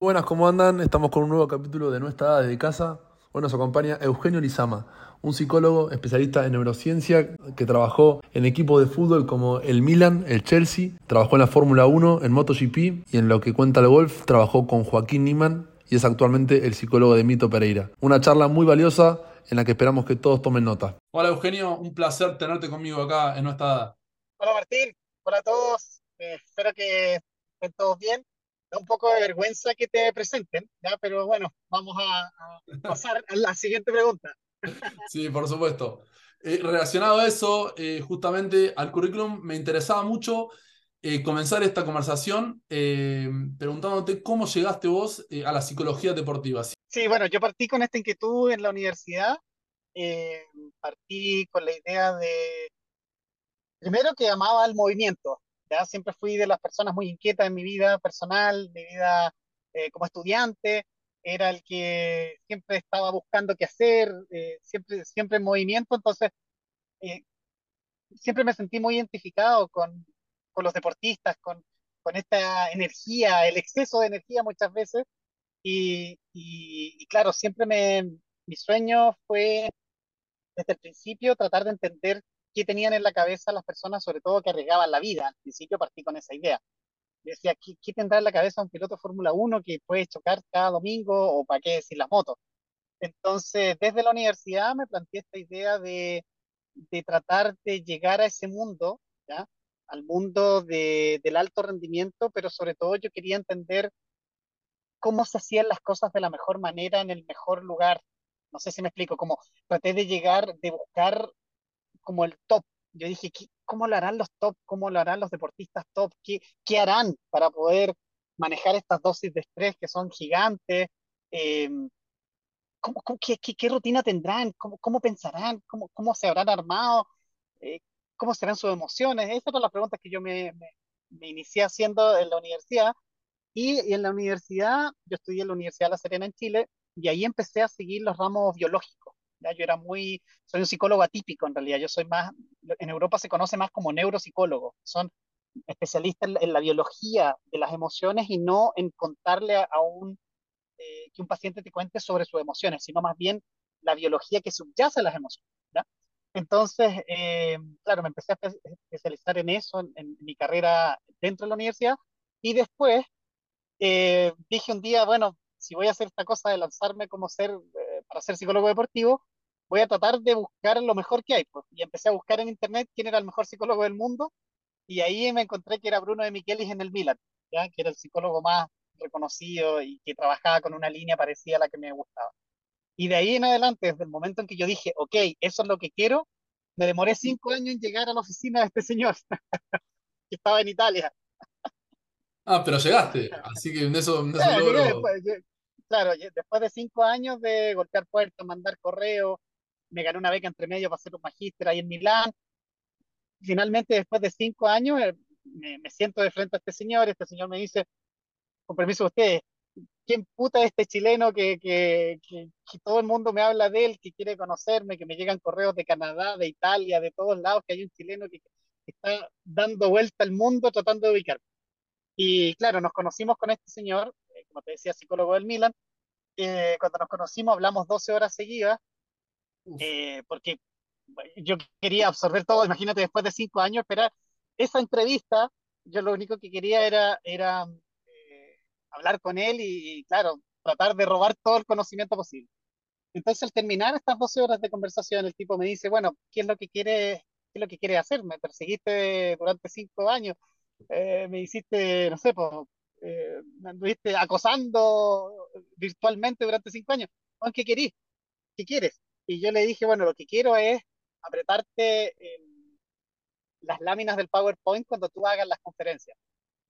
Buenas, ¿cómo andan? Estamos con un nuevo capítulo de Nuestra Edad de Casa. Hoy nos acompaña Eugenio Lizama, un psicólogo especialista en neurociencia que trabajó en equipos de fútbol como el Milan, el Chelsea, trabajó en la Fórmula 1, en MotoGP y en lo que cuenta el golf trabajó con Joaquín Niman y es actualmente el psicólogo de Mito Pereira. Una charla muy valiosa en la que esperamos que todos tomen nota. Hola Eugenio, un placer tenerte conmigo acá en Nuestra Edad. Hola Martín, hola a todos, eh, espero que estén todos bien da un poco de vergüenza que te presenten, ¿ya? pero bueno, vamos a, pasar a la siguiente pregunta. Sí, por supuesto. Eh, relacionado a eso, eh, justamente al currículum, me interesaba mucho eh, comenzar esta conversación preguntándote cómo llegaste vos a la psicología deportiva. Sí, bueno, yo partí con esta inquietud en la universidad. partí con la idea de, primero que amaba el movimiento, ¿ya? Siempre fui de las personas muy inquietas en mi vida personal, mi vida eh, como estudiante, era el que siempre estaba buscando qué hacer, eh, siempre, siempre en movimiento, entonces eh, siempre me sentí muy identificado con, con los deportistas, con, con, esta energía, el exceso de energía muchas veces, y, y claro, siempre me, mi sueño fue desde el principio tratar de entender qué tenían en la cabeza las personas, sobre todo que arriesgaban la vida. Al principio partí con esa idea. Decía, ¿qué, qué tendrá en la cabeza un piloto Fórmula 1 que puede chocar cada domingo o para qué decir las motos? Entonces, desde la universidad me planteé esta idea de, de tratar de llegar a ese mundo, ¿ya? al mundo de, del alto rendimiento, pero sobre todo yo quería entender cómo se hacían las cosas de la mejor manera en el mejor lugar. No sé si me explico, como traté de llegar, de buscar como el top. Yo dije, ¿cómo lo harán los top? ¿Cómo lo harán los deportistas top? ¿Qué, qué harán para poder manejar estas dosis de estrés que son gigantes? Eh, ¿cómo, qué, qué, rutina tendrán? ¿Cómo, cómo pensarán? ¿Cómo, ¿Cómo se habrán armado? Eh, ¿Cómo serán sus emociones? Esas eran las preguntas que yo me, me, me inicié haciendo en la universidad. Y, y, en la universidad, yo estudié en la Universidad de La Serena en Chile, y ahí empecé a seguir los ramos biológicos. ¿Ya? Yo era muy, soy un psicólogo atípico en realidad, yo soy más, en Europa se conoce más como neuropsicólogo, son especialistas en, la biología de las emociones y no en contarle a, un, eh, que un paciente te cuente sobre sus emociones, sino más bien la biología que subyace a las emociones. ¿ya? Entonces, eh, claro, me empecé a especializar en eso, en, mi carrera dentro de la universidad, y después eh, dije un día, bueno, si voy a hacer esta cosa de lanzarme como ser para ser psicólogo deportivo, voy a tratar de buscar lo mejor que hay. Pues. Y empecé a buscar en internet quién era el mejor psicólogo del mundo, y ahí me encontré que era Bruno de Michelis en el Milan, ¿ya? que era el psicólogo más reconocido y que trabajaba con una línea parecida a la que me gustaba. Y de ahí en adelante, desde el momento en que yo dije, ok, eso es lo que quiero, me demoré cinco años en llegar a la oficina de este señor, que estaba en Italia. Ah, pero llegaste, así que de eso, de eso claro, después de cinco años de golpear puertas, mandar correo, me gané una beca entre medio para hacer un magíster ahí en Milán. Finalmente, después de cinco años, eh, me, siento de frente a este señor, este señor me dice, con permiso de ustedes, ¿quién puta es este chileno que, que, que, todo el mundo me habla de él, que quiere conocerme, que me llegan correos de Canadá, de Italia, de todos lados, que hay un chileno que, está dando vuelta al mundo tratando de ubicarme? Y claro, nos conocimos con este señor, como te decía, psicólogo del Milan. Eh, cuando nos conocimos hablamos 12 horas seguidas, eh, porque yo quería absorber todo, imagínate, después de cinco años, esperar esa entrevista, yo lo único que quería era, era eh, hablar con él y, claro, tratar de robar todo el conocimiento posible. Entonces, al terminar estas 12 horas de conversación, el tipo me dice, bueno, ¿qué es lo que quiere, qué es lo que quiere hacer? Me perseguiste durante cinco años, me hiciste, no sé, pues, eh, me anduviste acosando virtualmente durante cinco años. ¿Qué querís? ¿Qué quieres? Y yo le dije, bueno, lo que quiero es apretarte las láminas del PowerPoint cuando tú hagas las conferencias.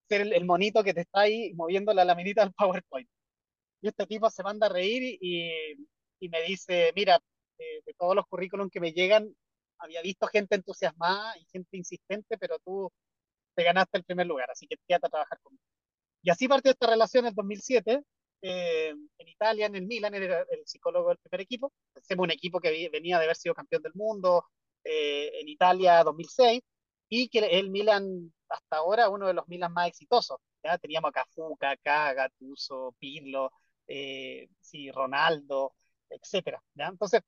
Ser el, monito que te está ahí moviendo la laminita del PowerPoint. Y este tipo se manda a reír y, y me dice, mira, eh, de todos los currículums que me llegan, había visto gente entusiasmada y gente insistente, pero tú te ganaste el primer lugar, así que quédate a trabajar conmigo. Y así partió esta relación en el 2007. Eh, en Italia, en el Milan, era el psicólogo del primer equipo. Hacemos un equipo que venía de haber sido campeón del mundo eh, en Italia 2006 y que el Milan hasta ahora uno de los Milan más exitosos. ¿ya? Teníamos a Cafú, Kaká, Gattuso, Pirlo, eh, sí, Ronaldo, etcétera. Entonces,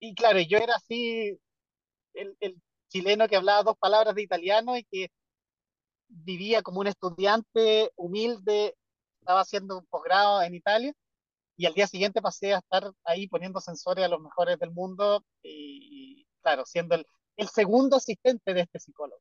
y claro, yo era así, el, el chileno que hablaba dos palabras de italiano y que vivía como un estudiante humilde, estaba haciendo un posgrado en Italia y al día siguiente pasé a estar ahí poniendo sensores a los mejores del mundo y, claro, siendo el, el segundo asistente de este psicólogo.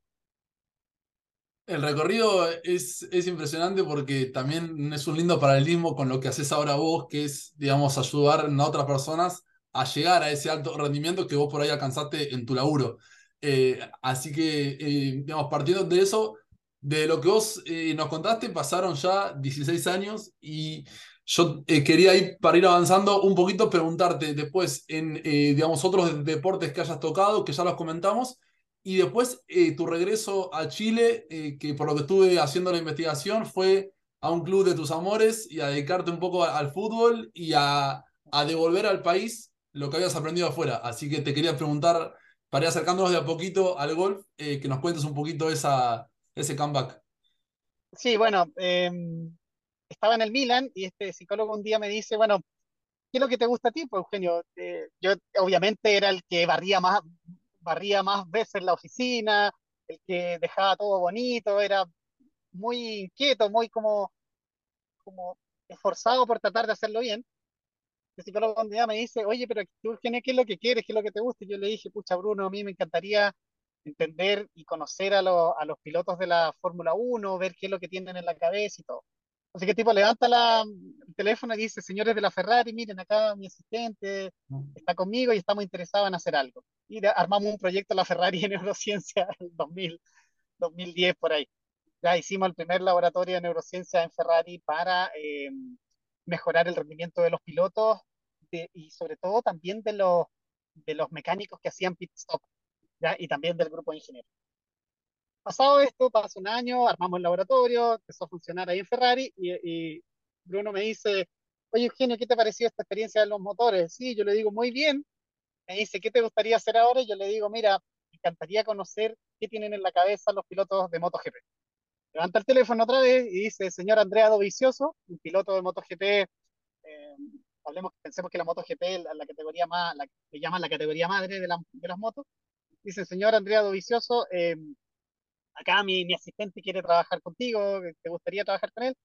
El recorrido es, es impresionante porque también es un lindo paralelismo con lo que haces ahora vos, que es, digamos, ayudar a otras personas a llegar a ese alto rendimiento que vos por ahí alcanzaste en tu laburo. Eh, así que, eh, digamos, partiendo de eso, de lo que vos eh, nos contaste, pasaron ya 16 años y yo quería ir, para ir avanzando un poquito, preguntarte después en, digamos, otros deportes que hayas tocado, que ya los comentamos, y después tu regreso a Chile, que por lo que estuve haciendo la investigación, fue a un club de tus amores y a dedicarte un poco al fútbol y a, a devolver al país lo que habías aprendido afuera. Así que te quería preguntar para ir acercándonos de a poquito al golf, eh, que nos cuentes un poquito esa, ese comeback. Sí, bueno, em, estaba en el Milan y este psicólogo un día me dice, bueno, ¿qué es lo que te gusta a ti, pues, Eugenio? Eh, yo obviamente era el que barría más, barría más veces la oficina, el que dejaba todo bonito, era muy inquieto, muy como, como esforzado por tratar de hacerlo bien el psicólogo un día me dice, oye, pero tú, ¿qué es lo que quieres? ¿Qué es lo que te gusta? Y yo le dije, pucha, Bruno, a mí me encantaría entender y conocer a, a los pilotos de la Fórmula 1, ver qué es lo que tienen en la cabeza y todo. Así que tipo levanta la, el teléfono y dice, señores de la Ferrari, miren acá mi asistente está conmigo y estamos interesados en hacer algo. Y armamos un proyecto la Ferrari en neurociencia en 2000, 2010 por ahí. Ya hicimos el primer laboratorio de neurociencia en Ferrari para eh, mejorar el rendimiento de los pilotos y sobre todo también de los, de los mecánicos que hacían pit stop ¿ya? y también del grupo de ingenieros. Pasado esto, pasó un año, armamos el laboratorio, empezó a funcionar ahí en Ferrari y, Bruno me dice, oye Eugenio, ¿qué te pareció esta experiencia de los motores? Sí, yo le digo, muy bien. Me dice, ¿qué te gustaría hacer ahora? Y yo le digo, mira, me encantaría conocer qué tienen en la cabeza los pilotos de MotoGP. Levanta el teléfono otra vez y dice, señor Andrea Dovicioso, un piloto de MotoGP, eh, hablemos, pensemos que la MotoGP es la, categoría más, la que llaman la categoría madre de, las motos. Dice, señor Andrea Dovicioso, eh, acá mi, asistente quiere trabajar contigo, ¿te gustaría trabajar con él?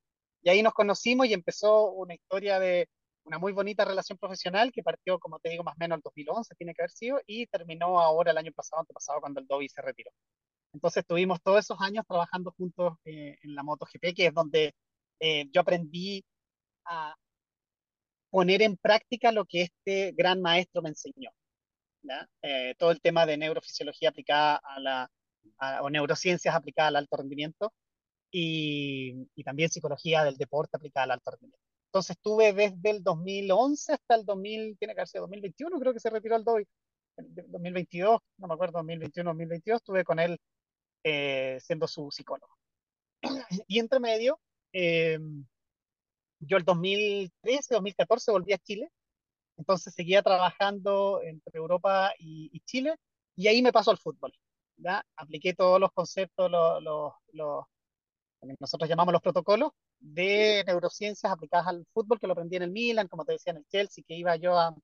Y ahí nos conocimos y empezó una historia de una muy bonita relación profesional que partió, como te digo, más o menos el 2011, tiene que haber sido, y terminó ahora el año pasado, antepasado, cuando el Dovi se retiró. Entonces estuvimos todos esos años trabajando juntos eh, en la MotoGP, que es donde eh, yo aprendí a poner en práctica lo que este gran maestro me enseñó. Eh, todo el tema de neurofisiología aplicada a la, o neurociencias aplicadas al alto rendimiento y, y, también psicología del deporte aplicada al alto rendimiento. Entonces estuve desde el 2011 hasta el 2000, tiene que haber sido 2021, creo que se retiró el DOI, 2022, no me acuerdo, 2021, 2022, estuve con él eh, siendo su psicólogo. Y entre medio, eh, yo el 2013, 2014 volví a Chile, entonces seguía trabajando entre Europa y, Chile, y ahí me paso al fútbol. ¿ya? Apliqué todos los conceptos, los, los, los, nosotros llamamos los protocolos de neurociencias aplicadas al fútbol, que lo aprendí en el Milan, como te decía, en el Chelsea, que iba yo a,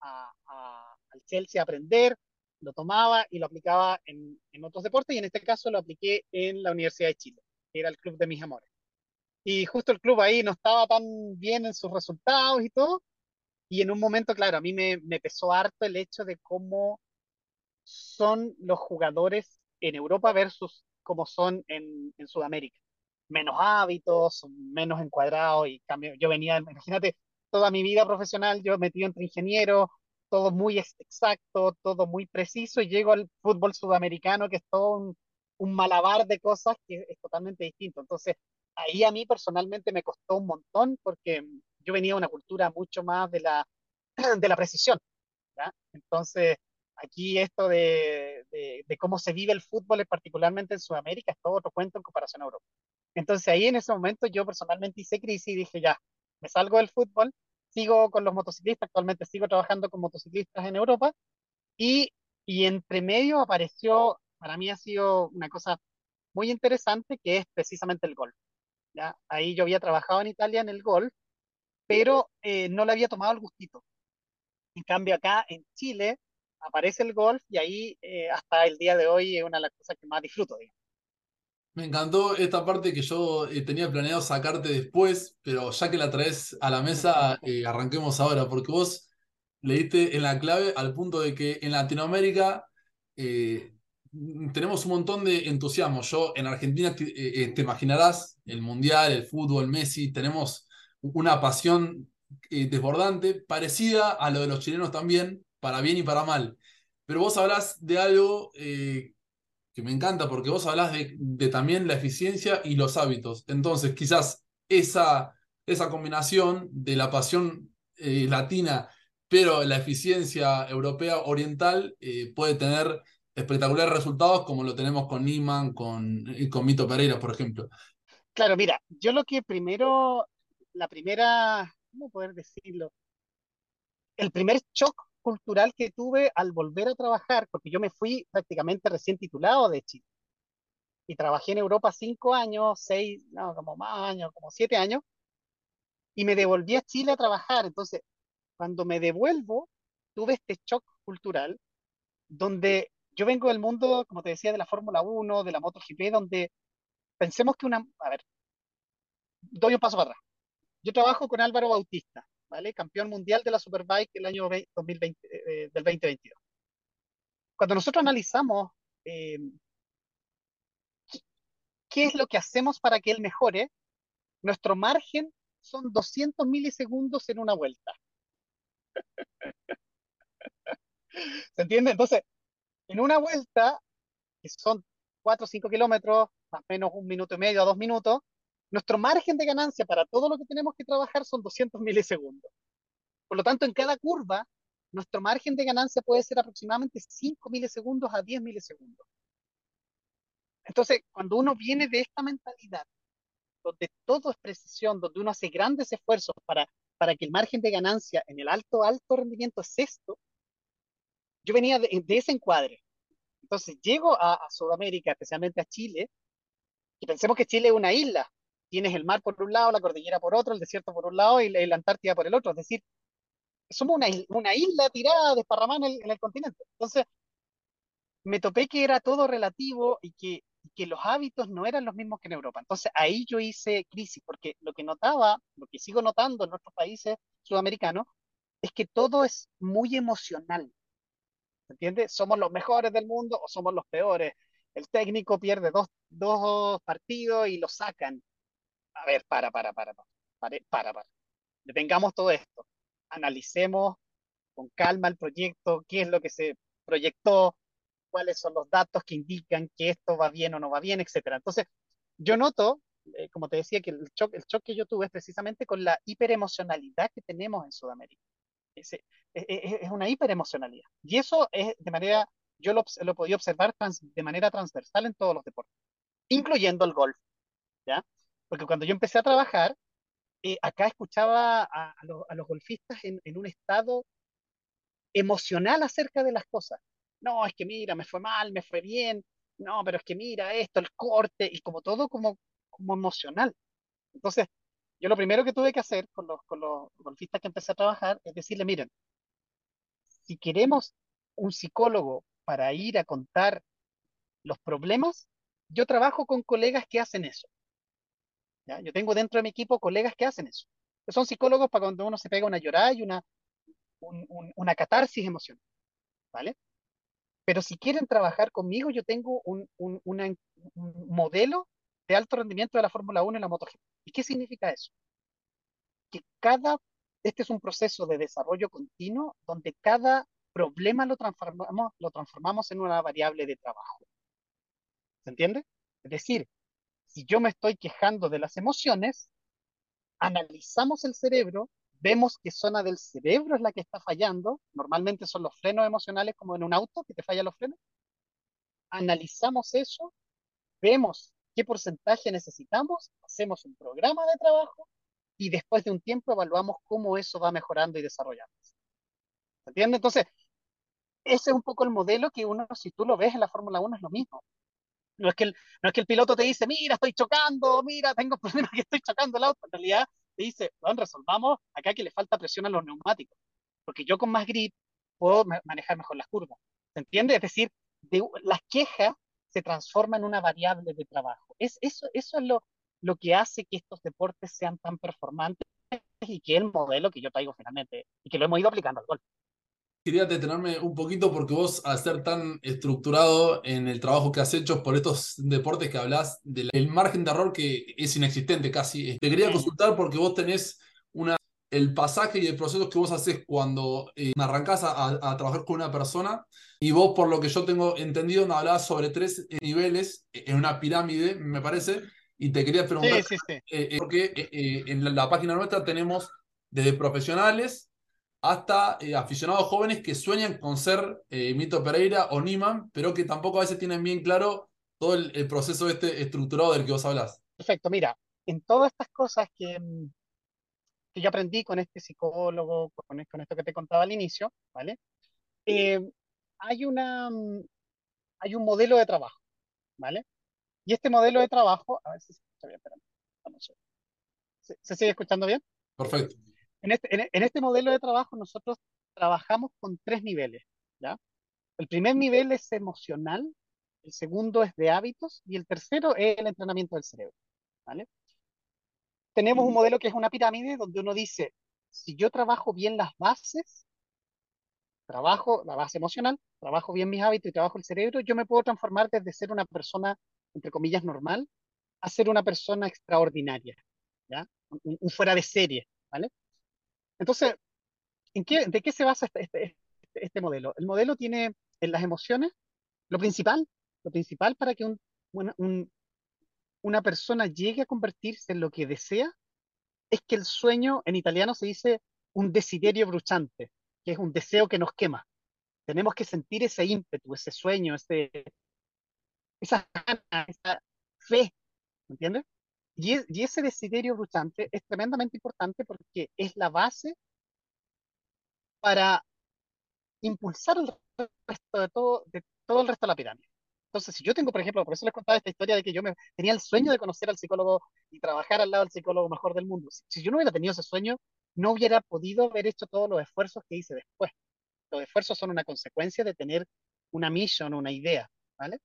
a, a, al Chelsea a aprender, lo tomaba y lo aplicaba en, en, otros deportes y en este caso lo apliqué en la Universidad de Chile, que era el club de mis amores. Y justo el club ahí no estaba tan bien en sus resultados y todo. Y en un momento, claro, a mí me, pesó harto el hecho de cómo son los jugadores en Europa versus cómo son en, Sudamérica. Menos hábitos, menos encuadrados y cambio. Yo venía, imagínate, toda mi vida profesional, yo metido entre ingenieros, todo muy exacto, todo muy preciso, y llego al fútbol sudamericano, que es todo un malabar de cosas que es totalmente distinto. Entonces, ahí a mí personalmente me costó un montón porque yo venía de una cultura mucho más de la, de la precisión. Entonces, aquí esto de, de, cómo se vive el fútbol, particularmente en Sudamérica, es todo otro cuento en comparación a Europa. Entonces, ahí en ese momento yo personalmente hice crisis y dije, ya, me salgo del fútbol sigo con los motociclistas, actualmente sigo trabajando con motociclistas en Europa y, y entre medio apareció, para mí ha sido una cosa muy interesante que es precisamente el golf. Ahí yo había trabajado en Italia en el golf, pero eh, no le había tomado el gustito. En cambio, acá en Chile aparece el golf y ahí eh, hasta el día de hoy es una de las cosas que más disfruto. Me encantó esta parte que yo eh, tenía planeado sacarte después, pero ya que la traes a la mesa, arranquemos ahora, porque vos le diste en la clave al punto de que en Latinoamérica eh, tenemos un montón de entusiasmo. Yo en Argentina te, te imaginarás el Mundial, el fútbol, Messi, tenemos una pasión eh, desbordante, parecida a lo de los chilenos también, para bien y para mal. Pero vos hablás de algo eh, que me encanta, porque vos hablás de, también la eficiencia y los hábitos. Entonces, quizás esa, esa combinación de la pasión eh, latina, pero la eficiencia europea oriental puede tener espectaculares resultados como lo tenemos con Niman, con, con Mito Pereira, por ejemplo. Claro, mira, yo lo que primero, la primera, ¿cómo poder decirlo? El primer shock cultural que tuve al volver a trabajar, porque yo me fui prácticamente recién titulado de Chile y trabajé en Europa cinco años, seis, no, como más años, como siete años, y me devolví a Chile a trabajar. Entonces, cuando me devuelvo, tuve este shock cultural donde yo vengo del mundo, como te decía, de la Fórmula Uno, de la MotoGP, donde pensemos que una, a ver, doy un paso para atrás. Yo trabajo con Álvaro Bautista, ¿vale? Campeón mundial de la Superbike el año 2020, eh, del 2022. Cuando nosotros analizamos eh, qué es lo que hacemos para que él mejore, nuestro margen son 200 milisegundos en una vuelta. ¿Se entiende? Entonces, en una vuelta, que son 4 o 5 kilómetros, más o menos un minuto y medio a dos minutos, nuestro margen de ganancia para todo lo que tenemos que trabajar son 200 milisegundos. Por lo tanto, en cada curva, nuestro margen de ganancia puede ser aproximadamente 5 milisegundos a 10 milisegundos. Entonces, cuando uno viene de esta mentalidad, donde todo es precisión, donde uno hace grandes esfuerzos para, para que el margen de ganancia en el alto, alto rendimiento es esto, yo venía de, ese encuadre. Entonces, llego a, a Sudamérica, especialmente a Chile, y pensemos que Chile es una isla. Tienes el mar por un lado, la cordillera por otro, el desierto por un lado y la, Antártida por el otro. Es decir, somos una, una isla tirada, desparramada en el, en el continente. Entonces, me topé que era todo relativo y que, los hábitos no eran los mismos que en Europa. Entonces, ahí yo hice crisis, porque lo que notaba, lo que sigo notando en nuestros países sudamericanos, es que todo es muy emocional. ¿Entiendes? Somos los mejores del mundo o somos los peores. El técnico pierde dos, dos partidos y lo sacan. A ver, para, para, para, para, para, para. Detengamos todo esto. Analicemos con calma el proyecto, qué es lo que se proyectó, cuáles son los datos que indican que esto va bien o no va bien, etcétera. Entonces, yo noto, eh, como te decía, que el shock, el que yo tuve es precisamente con la hiperemocionalidad que tenemos en Sudamérica. Es, es, es una hiperemocionalidad. Y eso es de manera, yo lo, lo podido observar de manera transversal en todos los deportes, incluyendo el golf, ¿ya? Porque cuando yo empecé a trabajar, eh, acá escuchaba a, a, los, a los golfistas en, en un estado emocional acerca de las cosas. No, es que mira, me fue mal, me fue bien, no, pero es que mira esto, el corte, y como todo como, como emocional. Entonces, yo lo primero que tuve que hacer con los, con los golfistas que empecé a trabajar es decirle, miren, si queremos un psicólogo para ir a contar los problemas, yo trabajo con colegas que hacen eso. Yo tengo dentro de mi equipo colegas que hacen eso. Son psicólogos para cuando uno se pega una llorada y una, un, un, una catarsis emocional. ¿Vale? Pero si quieren trabajar conmigo, yo tengo un, un modelo de alto rendimiento de la Fórmula 1 y la MotoGP. ¿Y qué significa eso? Que cada, este es un proceso de desarrollo continuo donde cada problema lo transformamos, lo transformamos en una variable de trabajo. ¿Se entiende? Es decir, si yo me estoy quejando de las emociones, analizamos el cerebro, vemos qué zona del cerebro es la que está fallando, normalmente son los frenos emocionales como en un auto que te fallan los frenos, analizamos eso, vemos qué porcentaje necesitamos, hacemos un programa de trabajo y después de un tiempo evaluamos cómo eso va mejorando y desarrollándose. ¿Se entiende? Entonces, ese es un poco el modelo que uno, si tú lo ves en la Fórmula 1, es lo mismo. No es, que el, no es que el piloto te dice, mira, estoy chocando, mira, tengo problemas que estoy chocando el auto. En realidad te dice, bueno, resolvamos acá que le falta presión a los neumáticos. Porque yo con más grip puedo manejar mejor las curvas. ¿Se entiende? Es decir, de, las quejas se transforman en una variable de trabajo. Es, eso, eso es lo, lo que hace que estos deportes sean tan performantes y que el modelo que yo traigo finalmente y que lo hemos ido aplicando al golf quería detenerme un poquito porque vos, al ser tan estructurado en el trabajo que has hecho por estos deportes que hablas, del margen de error que es inexistente casi, te quería consultar porque vos tenés una, el pasaje y el proceso que vos haces cuando eh, arrancás a, a, trabajar con una persona y vos, por lo que yo tengo entendido, me hablabas sobre tres eh, niveles en una pirámide, me parece, y te quería preguntar, sí, sí, sí. Eh, porque en la, la página nuestra tenemos desde profesionales, hasta eh, aficionados jóvenes que sueñan con ser eh, Mito Pereira o Niman, pero que tampoco a veces tienen bien claro todo el, proceso este estructurado del que vos hablas. Perfecto, mira, en todas estas cosas que, mm, que yo aprendí con este psicólogo, con, esto que te contaba al inicio, ¿vale? Eh, hay, una, mm, hay un modelo de trabajo, ¿vale? Y este modelo de trabajo, a ver si se escucha bien, ¿Se sigue escuchando bien? Perfecto. Este, en este, modelo de trabajo nosotros trabajamos con tres niveles, ¿ya? El primer nivel es emocional, el segundo es de hábitos y el tercero es el entrenamiento del cerebro, ¿vale? Tenemos un modelo que es una pirámide donde uno dice, si yo trabajo bien las bases, trabajo la base emocional, trabajo bien mis hábitos y trabajo el cerebro, yo me puedo transformar desde ser una persona, entre comillas, normal, a ser una persona extraordinaria, ¿ya? un fuera de serie, ¿vale? Entonces, ¿en qué, ¿de qué se basa este, este, este, este, modelo? El modelo tiene en las emociones, lo principal, lo principal para que un, un, una persona llegue a convertirse en lo que desea es que el sueño, en italiano se dice un desiderio bruchante, que es un deseo que nos quema. Tenemos que sentir ese ímpetu, ese sueño, ese, esa gana, esa fe, ¿entiendes? Y, ese desiderio bruchante es tremendamente importante porque es la base para impulsar el resto de todo, de todo el resto de la pirámide. Entonces, si yo tengo, por ejemplo, por eso les contaba esta historia de que yo me, tenía el sueño de conocer al psicólogo y trabajar al lado del psicólogo mejor del mundo. Si, yo no hubiera tenido ese sueño, no hubiera podido haber hecho todos los esfuerzos que hice después. Los esfuerzos son una consecuencia de tener una misión, una idea, ¿vale?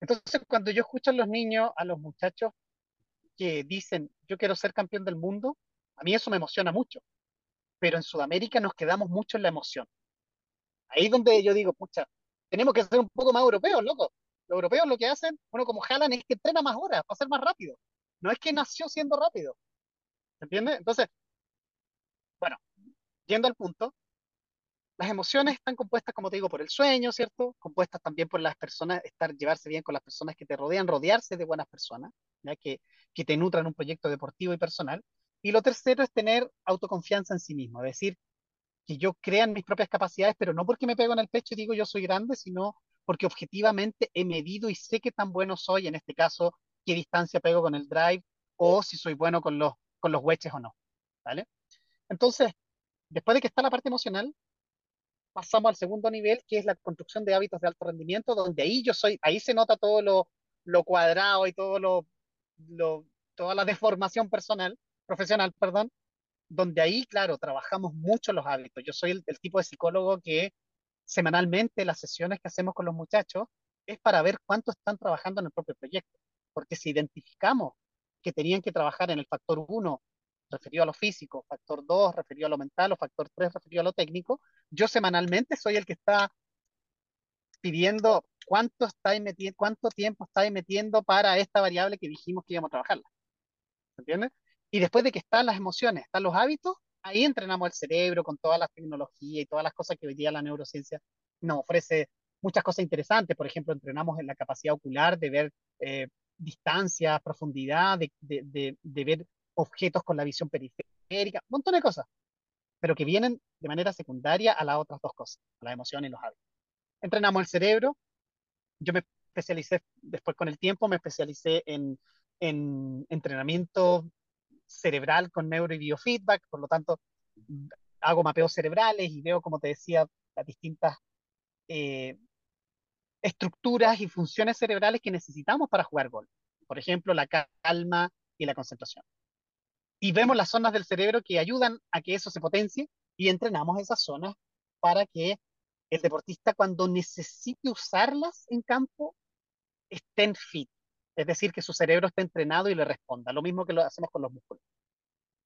Entonces, cuando yo escucho a los niños, a los muchachos que dicen, yo quiero ser campeón del mundo, a mí eso me emociona mucho. Pero en Sudamérica nos quedamos mucho en la emoción. Ahí es donde yo digo, pucha, tenemos que ser un poco más europeos, loco. Los europeos lo que hacen, uno como jalan, es que entrena más horas para ser más rápido. No es que nació siendo rápido. ¿Se entiende? Entonces, bueno, yendo al punto, las emociones están compuestas, como te digo, por el sueño, ¿cierto? Compuestas también por las personas, estar, llevarse bien con las personas que te rodean, rodearse de buenas personas, ¿ya? Que, que te nutran un proyecto deportivo y personal. Y lo tercero es tener autoconfianza en sí mismo, es decir, que yo crea en mis propias capacidades, pero no porque me pego en el pecho y digo yo soy grande, sino porque objetivamente he medido y sé qué tan bueno soy, en este caso, qué distancia pego con el drive o si soy bueno con los, con los o no, ¿vale? Entonces, después de que está la parte emocional, pasamos al segundo nivel, que es la construcción de hábitos de alto rendimiento, donde ahí yo soy, ahí se nota todo lo, lo cuadrado y todo lo, lo, toda la deformación personal, profesional, perdón, donde ahí, claro, trabajamos mucho los hábitos. Yo soy el, tipo de psicólogo que semanalmente las sesiones que hacemos con los muchachos es para ver cuánto están trabajando en el propio proyecto. Porque si identificamos que tenían que trabajar en el factor 1 referido a lo físico, factor 2 referido a lo mental o factor 3 referido a lo técnico, yo semanalmente soy el que está pidiendo cuánto, está metiendo, cuánto tiempo estáis metiendo para esta variable que dijimos que íbamos a trabajarla. ¿Entiendes? Y después de que están las emociones, están los hábitos, ahí entrenamos el cerebro con todas las tecnologías y todas las cosas que hoy día la neurociencia nos ofrece muchas cosas interesantes. Por ejemplo, entrenamos en la capacidad ocular de ver eh, distancia, profundidad, de, de, de, ver objetos con la visión periférica, un montón de cosas, pero que vienen de manera secundaria a las otras dos cosas, a la emoción y los hábitos. Entrenamos el cerebro, yo me especialicé después con el tiempo, me especialicé en, en entrenamiento cerebral con neuro y biofeedback, por lo tanto hago mapeos cerebrales y veo, como te decía, las distintas eh, estructuras y funciones cerebrales que necesitamos para jugar golf. Por ejemplo, la calma y la concentración. Y vemos las zonas del cerebro que ayudan a que eso se potencie y entrenamos esas zonas para que el deportista cuando necesite usarlas en campo estén fit. Es decir, que su cerebro esté entrenado y le responda. Lo mismo que lo hacemos con los músculos.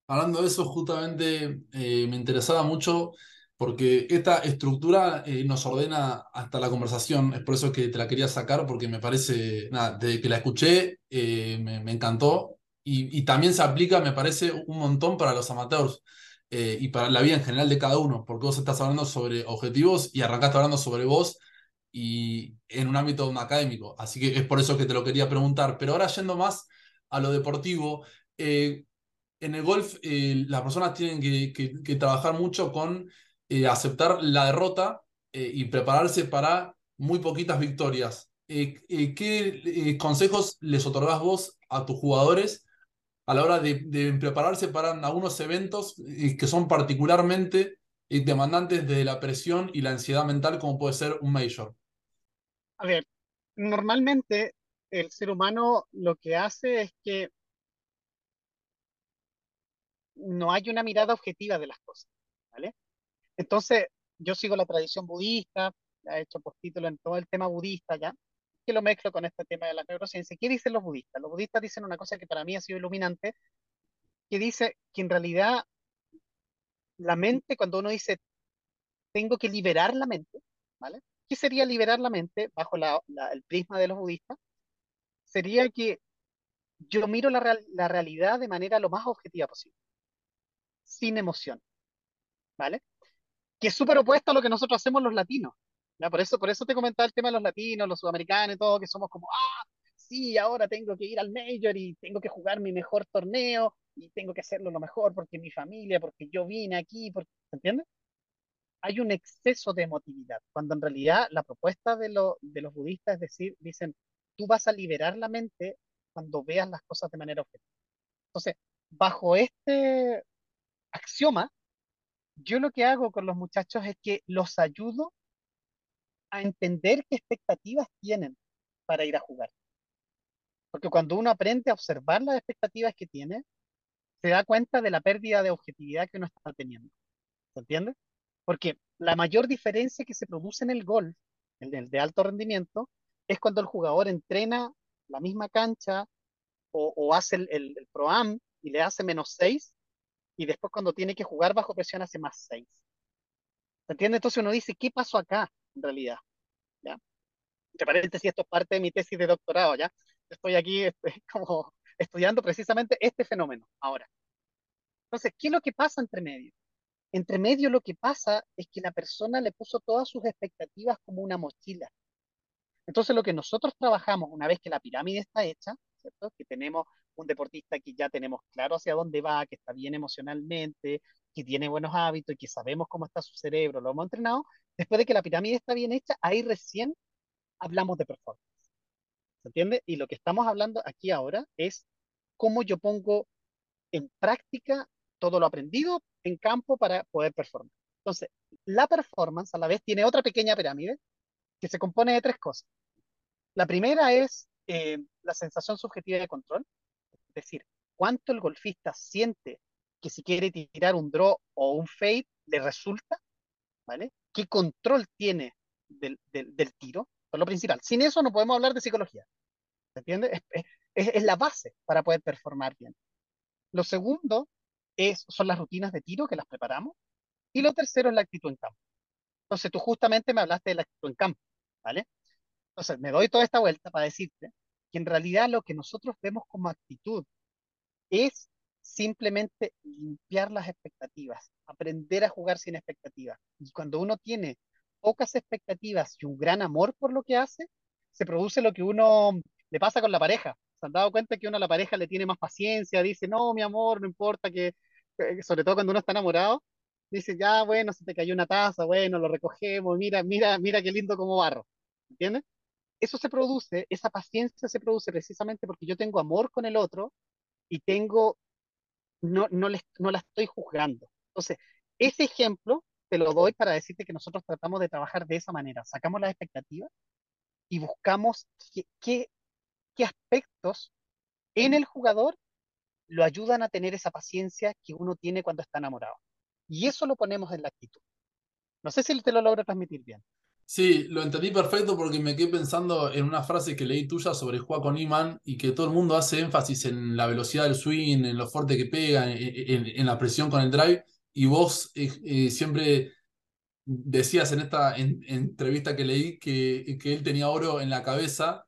Hablando de eso, justamente eh, me interesaba mucho porque esta estructura eh, nos ordena hasta la conversación. Es por eso que te la quería sacar, porque me parece, nada, desde que la escuché, eh, me, me, encantó. Y, también se aplica, me parece, un montón para los amateurs y para la vida en general de cada uno, porque vos estás hablando sobre objetivos y arrancaste hablando sobre vos y en un ámbito académico. Así que es por eso que te lo quería preguntar. Pero ahora yendo más a lo deportivo, eh, en el golf eh, las personas tienen que, trabajar mucho con eh, aceptar la derrota y prepararse para muy poquitas victorias. ¿Qué consejos les otorgás vos a tus jugadores a la hora de, prepararse para algunos eventos que son particularmente demandantes de la presión y la ansiedad mental, como puede ser un major? A ver, normalmente el ser humano lo que hace es que no hay una mirada objetiva de las cosas, ¿vale? Entonces, yo sigo la tradición budista, he hecho postítulo en todo el tema budista ya, que lo mezclo con este tema de la neurociencia. ¿Qué dicen los budistas? Los budistas dicen una cosa que para mí ha sido iluminante, que dice que en realidad la mente, cuando uno dice, tengo que liberar la mente, ¿vale? ¿Qué sería liberar la mente bajo el prisma de los budistas? Sería que yo miro la, la realidad de manera lo más objetiva posible, sin emoción, ¿vale? Que es súper opuesto a lo que nosotros hacemos los latinos. ¿Ya? Por, eso, por eso te comentaba el tema de los latinos, los sudamericanos y todo, que somos como, ah, sí, ahora tengo que ir al Major y tengo que jugar mi mejor torneo y tengo que hacerlo lo mejor porque mi familia, porque yo vine aquí, porque, hay un exceso de emotividad, cuando en realidad la propuesta de, de los budistas es decir, dicen, tú vas a liberar la mente cuando veas las cosas de manera objetiva. Entonces, bajo este axioma, yo lo que hago con los muchachos es que los ayudo a entender qué expectativas tienen para ir a jugar. Porque cuando uno aprende a observar las expectativas que tiene, se da cuenta de la pérdida de objetividad que uno está teniendo. ¿Se entiende? Porque la mayor diferencia que se produce en el golf, el de alto rendimiento, es cuando el jugador entrena la misma cancha o, hace el, el, Pro-Am y le hace menos 6 y después cuando tiene que jugar bajo presión hace más 6. ¿Se entiende? Entonces uno dice, ¿qué pasó acá en realidad? ¿Ya? Entre paréntesis, esto es parte de mi tesis de doctorado, ¿ya? Estoy aquí este, como estudiando precisamente este fenómeno ahora. Entonces, ¿qué es lo que pasa entre medio? Entre medio lo que pasa es que la persona le puso todas sus expectativas como una mochila. Entonces lo que nosotros trabajamos una vez que la pirámide está hecha, ¿cierto? Que tenemos un deportista que ya tenemos claro hacia dónde va, que está bien emocionalmente, que tiene buenos hábitos y que sabemos cómo está su cerebro, lo hemos entrenado, después de que la pirámide está bien hecha, ahí recién hablamos de performance. ¿Se entiende? Y lo que estamos hablando aquí ahora es cómo yo pongo en práctica todo lo aprendido en campo para poder performar. Entonces, la performance a la vez tiene otra pequeña pirámide que se compone de tres cosas. La primera es eh, la sensación subjetiva de control, es decir, cuánto el golfista siente que si quiere tirar un draw o un fade le resulta, ¿vale? ¿Qué control tiene del, tiro? es lo principal. Sin eso no podemos hablar de psicología. ¿Se entiende? es la base para poder performar bien. Lo segundo son las rutinas de tiro que las preparamos. Y lo tercero es la actitud en campo. Entonces, tú justamente me hablaste de la actitud en campo, ¿vale? Entonces, me doy toda esta vuelta para decirte que en realidad lo que nosotros vemos como actitud es simplemente limpiar las expectativas, aprender a jugar sin expectativas. Y cuando uno tiene pocas expectativas y un gran amor por lo que hace, se produce lo que uno le pasa con la pareja. ¿Se han dado cuenta que uno a la pareja le tiene más paciencia? Dice, no, mi amor, no importa que eh, sobre todo cuando uno está enamorado, dice, ya, bueno, se te cayó una taza, bueno, lo recogemos, mira, mira, mira qué lindo como barro, ¿entiendes? Eso se produce, esa paciencia se produce precisamente porque yo tengo amor con el otro y tengo, no, no, no la estoy juzgando. Entonces, ese ejemplo te lo doy para decirte que nosotros tratamos de trabajar de esa manera. Sacamos las expectativas y buscamos qué, qué, qué aspectos en el jugador lo ayudan a tener esa paciencia que uno tiene cuando está enamorado. Y eso lo ponemos en la actitud. No sé si te lo logro transmitir bien. Sí, lo entendí perfecto porque me quedé pensando en una frase que leí tuya sobre Juan Iman y que todo el mundo hace énfasis en la velocidad del swing, en lo fuerte que pega, en, la presión con el drive. Y vos eh, eh, siempre decías en esta entrevista que leí que, que él tenía oro en la cabeza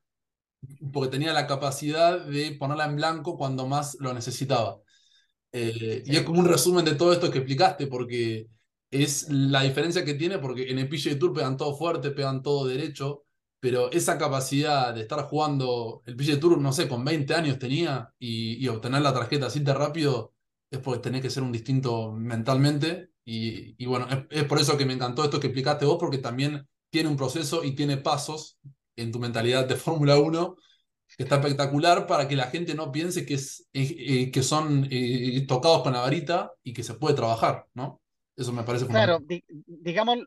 porque tenía la capacidad de ponerla en blanco cuando más lo necesitaba. Eh, y es como un resumen de todo esto que explicaste, porque es la diferencia que tiene, porque en el PGA Tour pegan todo fuerte, pegan todo derecho, pero esa capacidad de estar jugando el PGA Tour, no sé, con 20 años tenía y, obtener la tarjeta así de rápido, es porque tenés que ser un distinto mentalmente. Y, bueno, es, por eso que me encantó esto que explicaste vos, porque también tiene un proceso y tiene pasos en tu mentalidad de Fórmula 1 que está espectacular para que la gente no piense que, es, eh, eh, que son eh, tocados con la varita y que se puede trabajar, ¿no? Eso me parece Claro, digamos,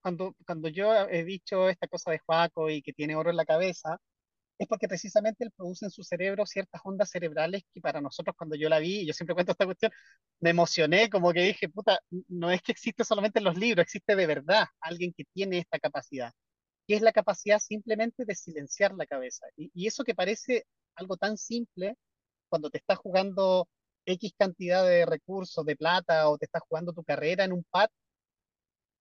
cuando, cuando, yo he dicho esta cosa de Juaco y que tiene oro en la cabeza, es porque precisamente él produce en su cerebro ciertas ondas cerebrales que para nosotros cuando yo la vi, y yo siempre cuento esta cuestión, me emocioné, como que dije, puta, no es que existe solamente en los libros, existe de verdad alguien que tiene esta capacidad que es la capacidad simplemente de silenciar la cabeza. Y, eso que parece algo tan simple, cuando te estás jugando X cantidad de recursos, de plata, o te estás jugando tu carrera en un pad,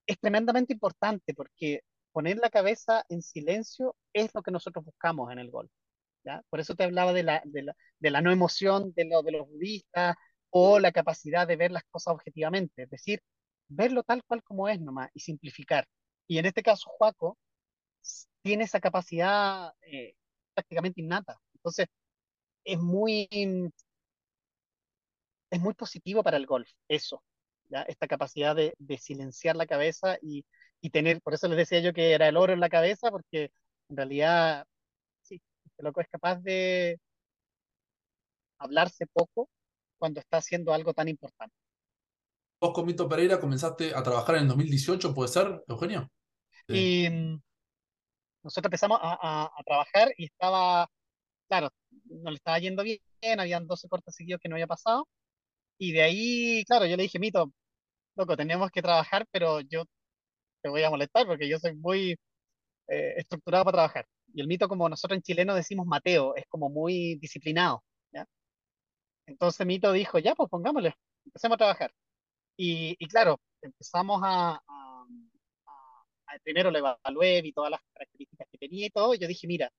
es tremendamente importante porque poner la cabeza en silencio es lo que nosotros buscamos en el golf. ¿ya? Por eso te hablaba de la, de la, de la no emoción de, lo, de los budistas o la capacidad de ver las cosas objetivamente, es decir, verlo tal cual como es nomás y simplificar. Y en este caso, Juaco tiene esa capacidad eh, prácticamente innata. Entonces, es muy, es muy positivo para el golf, eso, ¿ya? esta capacidad de, silenciar la cabeza y, tener, por eso les decía yo que era el oro en la cabeza, porque en realidad, sí, este loco es capaz de hablarse poco cuando está haciendo algo tan importante. Vos con Mito Pereira comenzaste a trabajar en el 2018, ¿puede ser, Eugenio? Y nosotros empezamos a, trabajar y estaba, claro, no le estaba yendo bien, habían 12 cortes seguidos que no había pasado. Y de ahí, claro, yo le dije, Mito, loco, tenemos que trabajar, pero yo te voy a molestar porque yo soy muy eh, estructurado para trabajar. Y el mito, como nosotros en chileno decimos Mateo, es como muy disciplinado. ¿ya? Entonces Mito dijo, ya, pues pongámosle, empecemos a trabajar. Y, y claro, empezamos a, primero lo evalué, vi todas las características que tenía y todo, y yo dije, mira,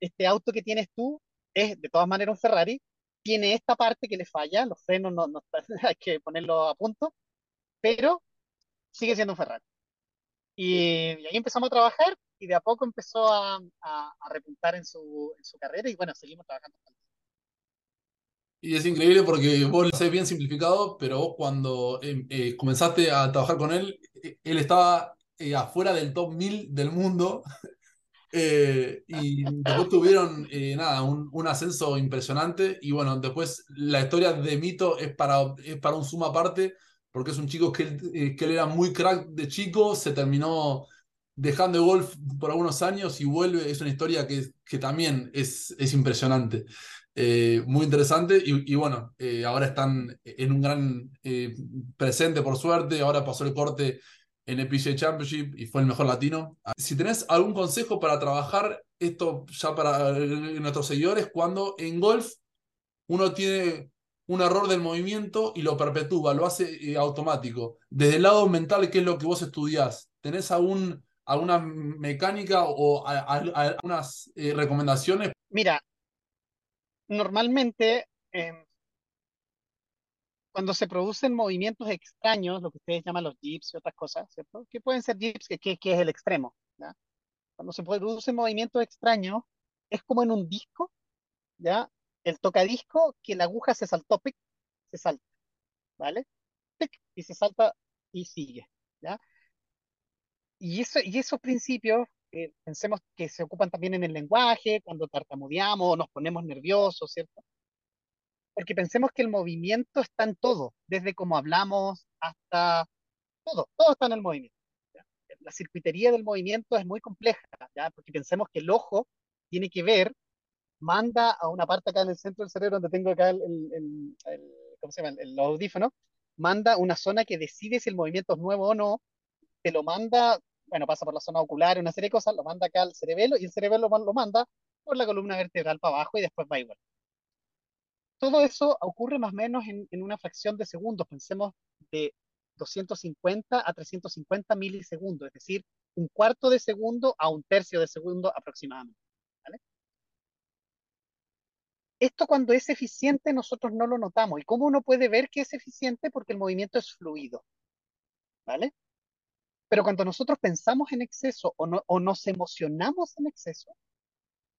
este auto que tienes tú es de todas maneras un Ferrari, tiene esta parte que le falla, los frenos no, no hay que ponerlo a punto, pero sigue siendo un Ferrari. Y, ahí empezamos a trabajar y de a poco empezó a, a, repuntar en su, en su, carrera y bueno, seguimos trabajando. Y es increíble porque vos lo sé bien simplificado, pero vos cuando em, eh, comenzaste a trabajar con él, eh, él estaba eh, afuera del top 1000 del mundo. Eh, y después tuvieron, eh, nada, un, un, ascenso impresionante. Y bueno, después la historia de Mito es para, es para un suma aparte, porque es un chico que él, que él era muy crack de chico, se terminó dejando de golf por algunos años y vuelve. Es una historia que, que también es, es impresionante. muy interesante y, y bueno, ahora están en un gran presente por suerte, ahora pasó el corte en PGA Championship y fue el mejor latino. Si tenés algún consejo para trabajar esto ya para nuestros seguidores, cuando en golf uno tiene un error del movimiento y lo perpetúa, lo hace eh, automático. Desde el lado mental, ¿qué es lo que vos estudiás? ¿Tenés algún, alguna mecánica o algunas eh, recomendaciones? Mira, normalmente em, cuando se producen movimientos extraños, lo que ustedes llaman los dips y otras cosas, ¿cierto? Que pueden ser dips, que, que, es el extremo, ¿ya? Cuando se producen movimientos extraños, es como en un disco, ¿ya? El tocadisco, que la aguja se saltó, pic, se salta, ¿vale? Pic, y se salta y sigue, ¿ya? Y, eso, y esos principios, eh, pensemos que se ocupan también en el lenguaje, cuando tartamudeamos, nos ponemos nerviosos, ¿cierto? Porque pensemos que el movimiento está en todo, desde cómo hablamos hasta todo, todo está en el movimiento. la circuitería del movimiento es muy compleja, ¿ya? Porque pensemos que el ojo tiene que ver, manda a una parte acá en el centro del cerebro donde tengo acá el, ¿cómo se llama? El, audífono, manda una zona que decide si el movimiento es nuevo o no, te lo manda, bueno, pasa por la zona ocular, una serie de cosas, lo manda acá al cerebelo y el cerebelo lo, lo manda por la columna vertebral para abajo y después va igual. Todo eso ocurre más o menos en, una fracción de segundos, pensemos de 250 a 350 milisegundos, es decir, un cuarto de segundo a un tercio de segundo aproximadamente. Esto cuando es eficiente nosotros no lo notamos. ¿Y cómo uno puede ver que es eficiente? Porque el movimiento es fluido. ¿Vale? Pero cuando nosotros pensamos en exceso o nos emocionamos en exceso,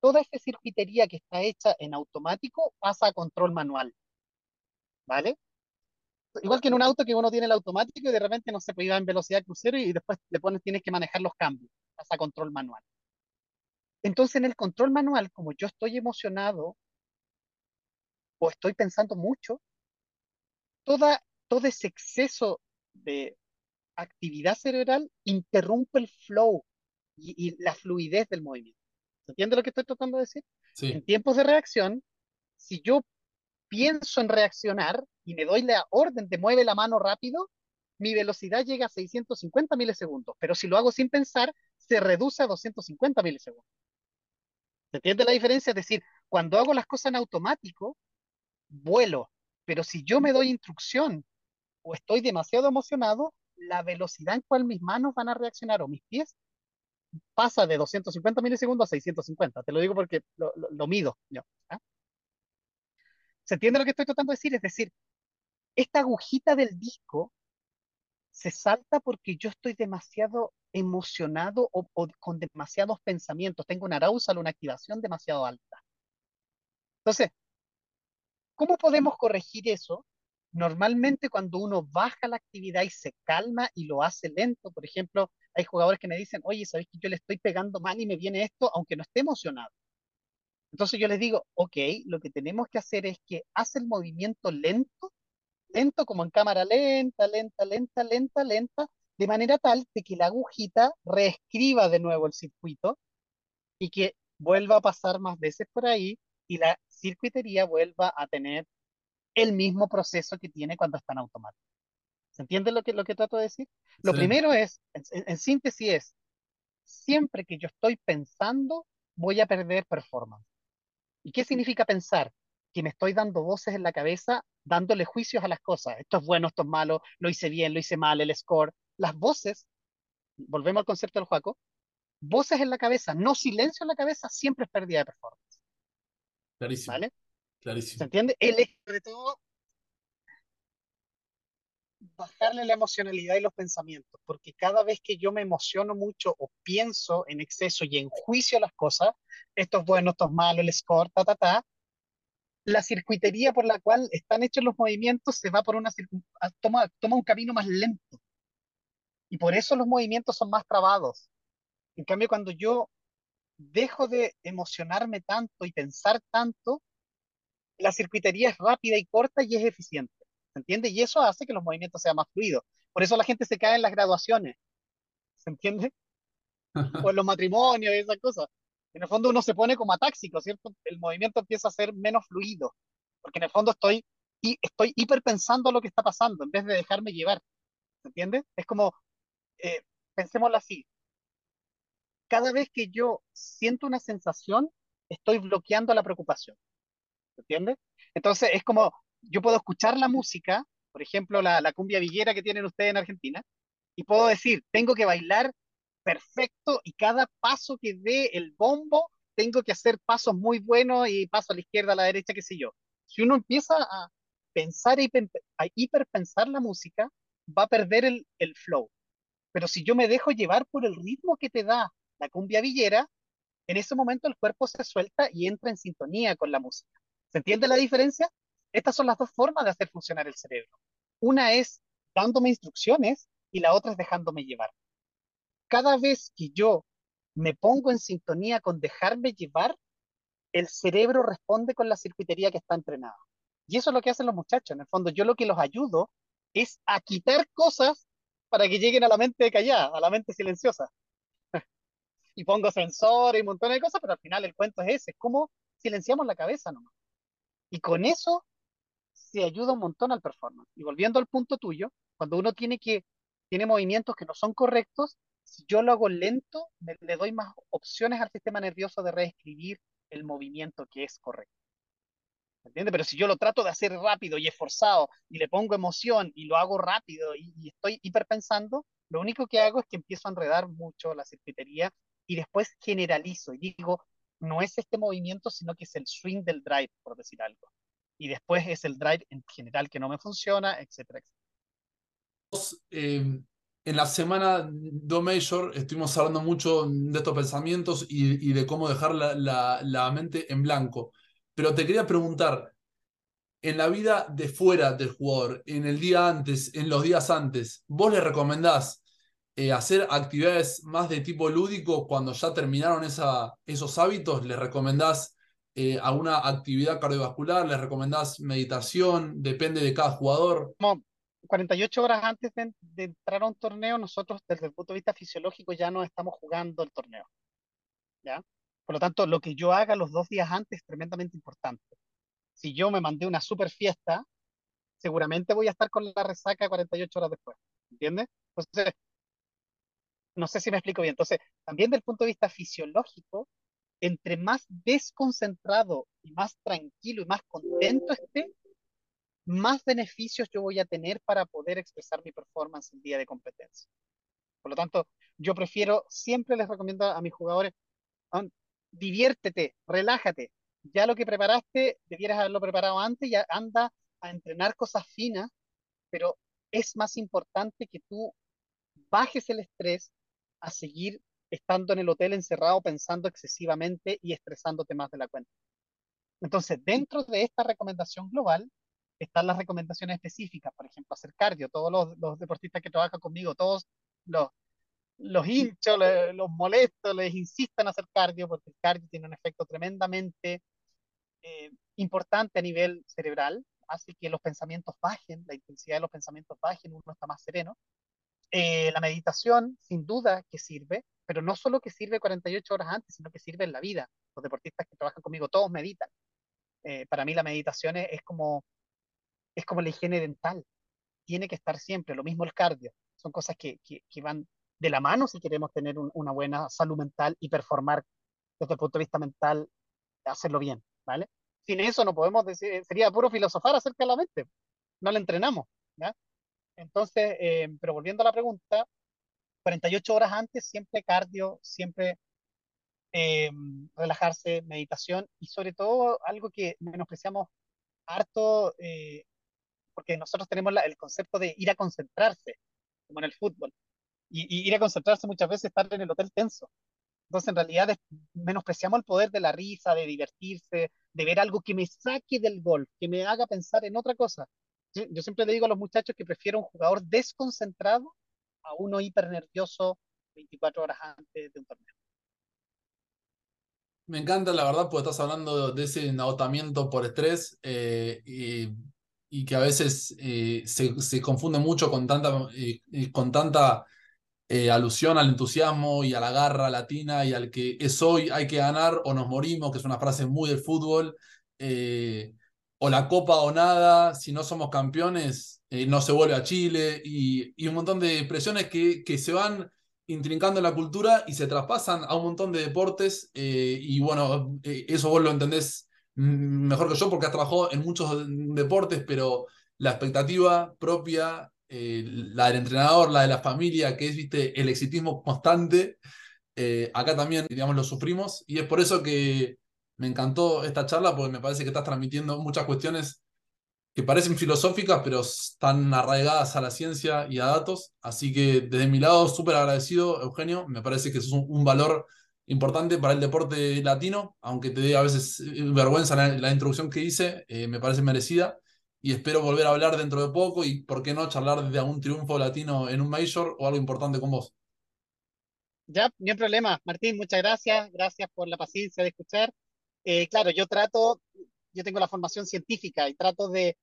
toda esa circuitería que está hecha en automático pasa a control manual. ¿Vale? igual que en un auto que uno tiene el automático y de repente no se puede ir en velocidad crucero y después le pones, tienes que manejar los cambios, pasa a control manual. Entonces en el control manual, como yo estoy emocionado o estoy pensando mucho, todo ese exceso de actividad cerebral interrumpe el flow y la fluidez del movimiento. ¿Se entiende lo que estoy tratando de decir? Sí. En tiempos de reacción, si yo pienso en reaccionar y me doy la orden de mueve la mano rápido, mi velocidad llega a 650 milisegundos, pero si lo hago sin pensar, se reduce a 250 milisegundos. ¿Se entiende la diferencia? Es decir, cuando hago las cosas en automático, vuelo, pero si yo me doy instrucción o estoy demasiado emocionado, la velocidad en cual mis manos van a reaccionar o mis pies pasa de 250 milisegundos a 650. Te lo digo porque lo, lo, lo mido. ¿ya? ¿Se entiende lo que estoy tratando de decir? Es decir, esta agujita del disco se salta porque yo estoy demasiado emocionado o, o con demasiados pensamientos. Tengo una arousal, una activación demasiado alta. Entonces, ¿cómo podemos corregir eso? Normalmente cuando uno baja la actividad y se calma y lo hace lento, por ejemplo, hay jugadores que me dicen, oye, ¿sabes que yo le estoy pegando mal y me viene esto aunque no esté emocionado? Entonces yo les digo, ok, lo que tenemos que hacer es que hace el movimiento lento, lento como en cámara lenta, lenta, lenta, lenta, lenta, de manera tal de que la agujita reescriba de nuevo el circuito y que vuelva a pasar más veces por ahí y la circuitería vuelva a tener el mismo proceso que tiene cuando está en automático. ¿Se entiende lo que, lo que trato de decir? Lo Sí. primero es, en, en síntesis es, siempre que yo estoy pensando, voy a perder performance. ¿Y qué significa pensar? Que me estoy dando voces en la cabeza, dándole juicios a las cosas. Esto es bueno, esto es malo, lo hice bien, lo hice mal, el score. Las voces, volvemos al concepto del Juaco, voces en la cabeza, no silencio en la cabeza, siempre es pérdida de performance. Clarísimo, ¿Vale? ¿Se clarísimo. entiende? El eje de todo, bajarle la emocionalidad y los pensamientos, porque cada vez que yo me emociono mucho o pienso en exceso y enjuicio las cosas, esto es bueno, esto es malo, el score, ta, ta, ta, la circuitería por la cual están hechos los movimientos se va por una toma, toma un camino más lento. Y por eso los movimientos son más trabados. En cambio, cuando yo dejo de emocionarme tanto y pensar tanto, la circuitería es rápida y corta y es eficiente. ¿Se entiende? Y eso hace que los movimientos sean más fluidos. Por eso la gente se cae en las graduaciones. ¿Se entiende? O en los matrimonios y esas cosas. En el fondo uno se pone como atáxico, ¿cierto? El movimiento empieza a ser menos fluido. Porque en el fondo estoy, y estoy hiperpensando lo que está pasando en vez de dejarme llevar. ¿Se entiende? Es como, eh, pensémoslo así. Cada vez que yo siento una sensación, estoy bloqueando la preocupación. ¿Se entiende? Entonces es como, yo puedo escuchar la música, por ejemplo, la, la cumbia villera que tienen ustedes en Argentina, y puedo decir, tengo que bailar perfecto y cada paso que dé el bombo, tengo que hacer pasos muy buenos y paso a la izquierda, a la derecha, qué sé yo. Si uno empieza a pensar y a hiperpensar la música, va a perder el, el flow. Pero si yo me dejo llevar por el ritmo que te da la cumbia villera, en ese momento el cuerpo se suelta y entra en sintonía con la música. ¿Se entiende la diferencia? Estas son las dos formas de hacer funcionar el cerebro. Una es dándome instrucciones y la otra es dejándome llevar. Cada vez que yo me pongo en sintonía con dejarme llevar, el cerebro responde con la circuitería que está entrenada. Y eso es lo que hacen los muchachos. En el fondo, yo lo que los ayudo es a quitar cosas para que lleguen a la mente callada, a la mente silenciosa. y pongo sensores y un montón de cosas, pero al final el cuento es ese, es cómo silenciamos la cabeza nomás. Y con eso ayuda un montón al performance. Y volviendo al punto tuyo, cuando uno tiene que tiene movimientos que no son correctos, si yo lo hago lento, le doy más opciones al sistema nervioso de reescribir el movimiento que es correcto. ¿Entiendes? Pero si yo lo trato de hacer rápido y esforzado y le pongo emoción y lo hago rápido y, y estoy hiperpensando, lo único que hago es que empiezo a enredar mucho la circuitería y después generalizo y digo, no es este movimiento, sino que es el swing del drive, por decir algo. Y después es el drive en general que no me funciona, etcétera, etcétera. Eh, en la semana Do Major estuvimos hablando mucho de estos pensamientos y, de cómo dejar la, la, mente en blanco. Pero te quería preguntar, en la vida de fuera del jugador, en el día antes, en los días antes, ¿vos le recomendás eh, hacer actividades más de tipo lúdico cuando ya terminaron esa, esos hábitos? ¿Le recomendás eh, alguna actividad cardiovascular? ¿Le recomendás meditación? ¿Depende de cada jugador? 48 horas antes de, entrar a un torneo, nosotros desde el punto de vista fisiológico ya no estamos jugando el torneo. ¿ya? Por lo tanto, lo que yo haga los dos días antes es tremendamente importante. Si yo me mandé una super fiesta, seguramente voy a estar con la resaca 48 horas después. ¿Entiendes? Entonces, no sé si me explico bien. Entonces, también desde el punto de vista fisiológico, entre más desconcentrado y más tranquilo y más contento esté, más beneficios yo voy a tener para poder expresar mi performance el día de competencia. Por lo tanto, yo prefiero, siempre les recomiendo a mis jugadores, diviértete, relájate. Ya lo que preparaste, debieras haberlo preparado antes, ya anda a entrenar cosas finas, pero es más importante que tú bajes el estrés a seguir estando en el hotel encerrado pensando excesivamente y estresándote más de la cuenta. Entonces, dentro de esta recomendación global, están las recomendaciones específicas, por ejemplo, hacer cardio. Todos los, deportistas que trabajan conmigo, todos los, los hinchos, los molesto, les insistan a hacer cardio porque el cardio tiene un efecto tremendamente eh, importante a nivel cerebral, hace que los pensamientos bajen, la intensidad de los pensamientos bajen, uno está más sereno. Eh, la meditación, sin duda, que sirve, pero no solo que sirve 48 horas antes, sino que sirve en la vida. Los deportistas que trabajan conmigo, todos meditan. Eh, para mí la meditación es como es como la higiene dental, tiene que estar siempre, lo mismo el cardio, son cosas que, que, van de la mano si queremos tener una buena salud mental y performar desde el punto de vista mental, hacerlo bien, ¿vale? Sin eso no podemos decir, sería puro filosofar acerca de la mente, no la entrenamos, ¿ya? Entonces, eh, pero volviendo a la pregunta, 48 horas antes, siempre cardio, siempre eh, relajarse, meditación y sobre todo algo que menospreciamos harto eh, porque nosotros tenemos el concepto de ir a concentrarse, como en el fútbol. Y, ir a concentrarse muchas veces estar en el hotel tenso. Entonces, en realidad, menospreciamos el poder de la risa, de divertirse, de ver algo que me saque del golf, que me haga pensar en otra cosa. Yo, siempre le digo a los muchachos que prefiero un jugador desconcentrado a uno hiper nervioso 24 horas antes de un torneo. Me encanta, la verdad, porque estás hablando de ese agotamiento por estrés eh, y que a veces eh, se, confunde mucho con tanta, eh, con tanta alusión al entusiasmo y a la garra latina y al que es hoy, hay que ganar o nos morimos, que es una frase muy del fútbol, o la copa o nada, si no somos campeones, no se vuelve a Chile, y, y un montón de expresiones que, que se van intrincando en la cultura y se traspasan a un montón de deportes, y bueno, eso vos lo entendés mejor que yo porque has trabajado en muchos deportes, pero la expectativa propia, eh, la del entrenador, la de la familia, que es el exitismo constante, eh, acá también, digamos, lo sufrimos y es por eso que me encantó esta charla porque me parece que estás transmitiendo muchas cuestiones que parecen filosóficas, pero están arraigadas a la ciencia y a datos. Así que desde mi lado, súper agradecido, Eugenio. Me parece que es un valor importante para el deporte latino, aunque te dé a veces eh, vergüenza la, introducción que hice, eh, me parece merecida y espero volver a hablar dentro de poco y, ¿por qué no, charlar de algún triunfo latino en un Major o algo importante con vos? Ya, ni un problema. Martín, muchas gracias. Gracias por la paciencia de escuchar. Eh, claro, yo trato, yo tengo la formación científica y trato de,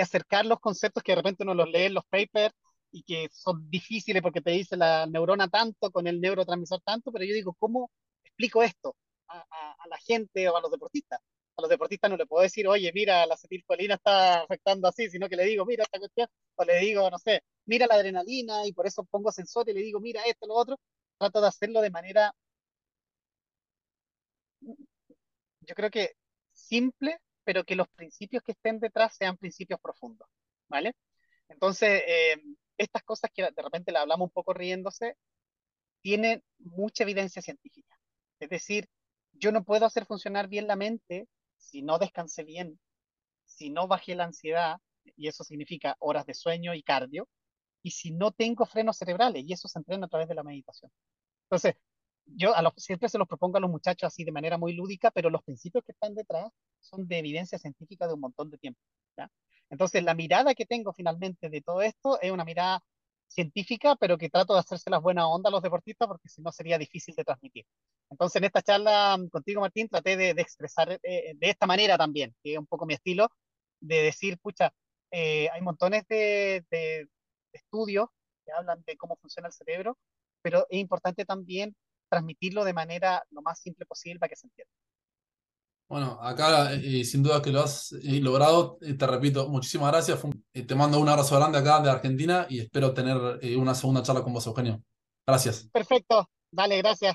acercar los conceptos que de repente uno los lee en los papers y que son difíciles porque te dice la neurona tanto con el neurotransmisor tanto, pero yo digo, ¿cómo explico esto a, a la gente o a los deportistas? A los deportistas no le puedo decir, oye, mira, la acetilcolina está afectando así, sino que le digo, mira esta cuestión, o le digo, no sé, mira la adrenalina y por eso pongo sensor y le digo, mira esto, lo otro. Trato de hacerlo de manera, yo creo que simple, pero que los principios que estén detrás sean principios profundos, ¿vale? Entonces, eh, estas cosas que de repente le hablamos un poco riéndose, tienen mucha evidencia científica. Es decir, yo no puedo hacer funcionar bien la mente si no descansé bien, si no bajé la ansiedad, y eso significa horas de sueño y cardio, y si no tengo frenos cerebrales, y eso se entrena a través de la meditación. Entonces, yo a los, siempre se los propongo a los muchachos así de manera muy lúdica, pero los principios que están detrás son de evidencia científica de un montón de tiempo. ¿ya? Entonces, la mirada que tengo finalmente de todo esto es una mirada científica, pero que trato de hacerse las buenas ondas a los deportistas porque si no sería difícil de transmitir. Entonces, en esta charla mm, contigo, Martín, traté de, expresar eh, de esta manera también, que es un poco mi estilo, de decir, pucha, eh, hay montones de, de estudios que hablan de cómo funciona el cerebro, pero es importante también transmitirlo de manera lo más simple posible para que se entienda. Bueno, acá eh, sin duda que lo has eh, logrado. Eh, te repito, muchísimas gracias. te mando un abrazo grande acá de Argentina y espero tener una segunda charla con vos, Eugenio. Gracias. Perfecto. Dale, gracias.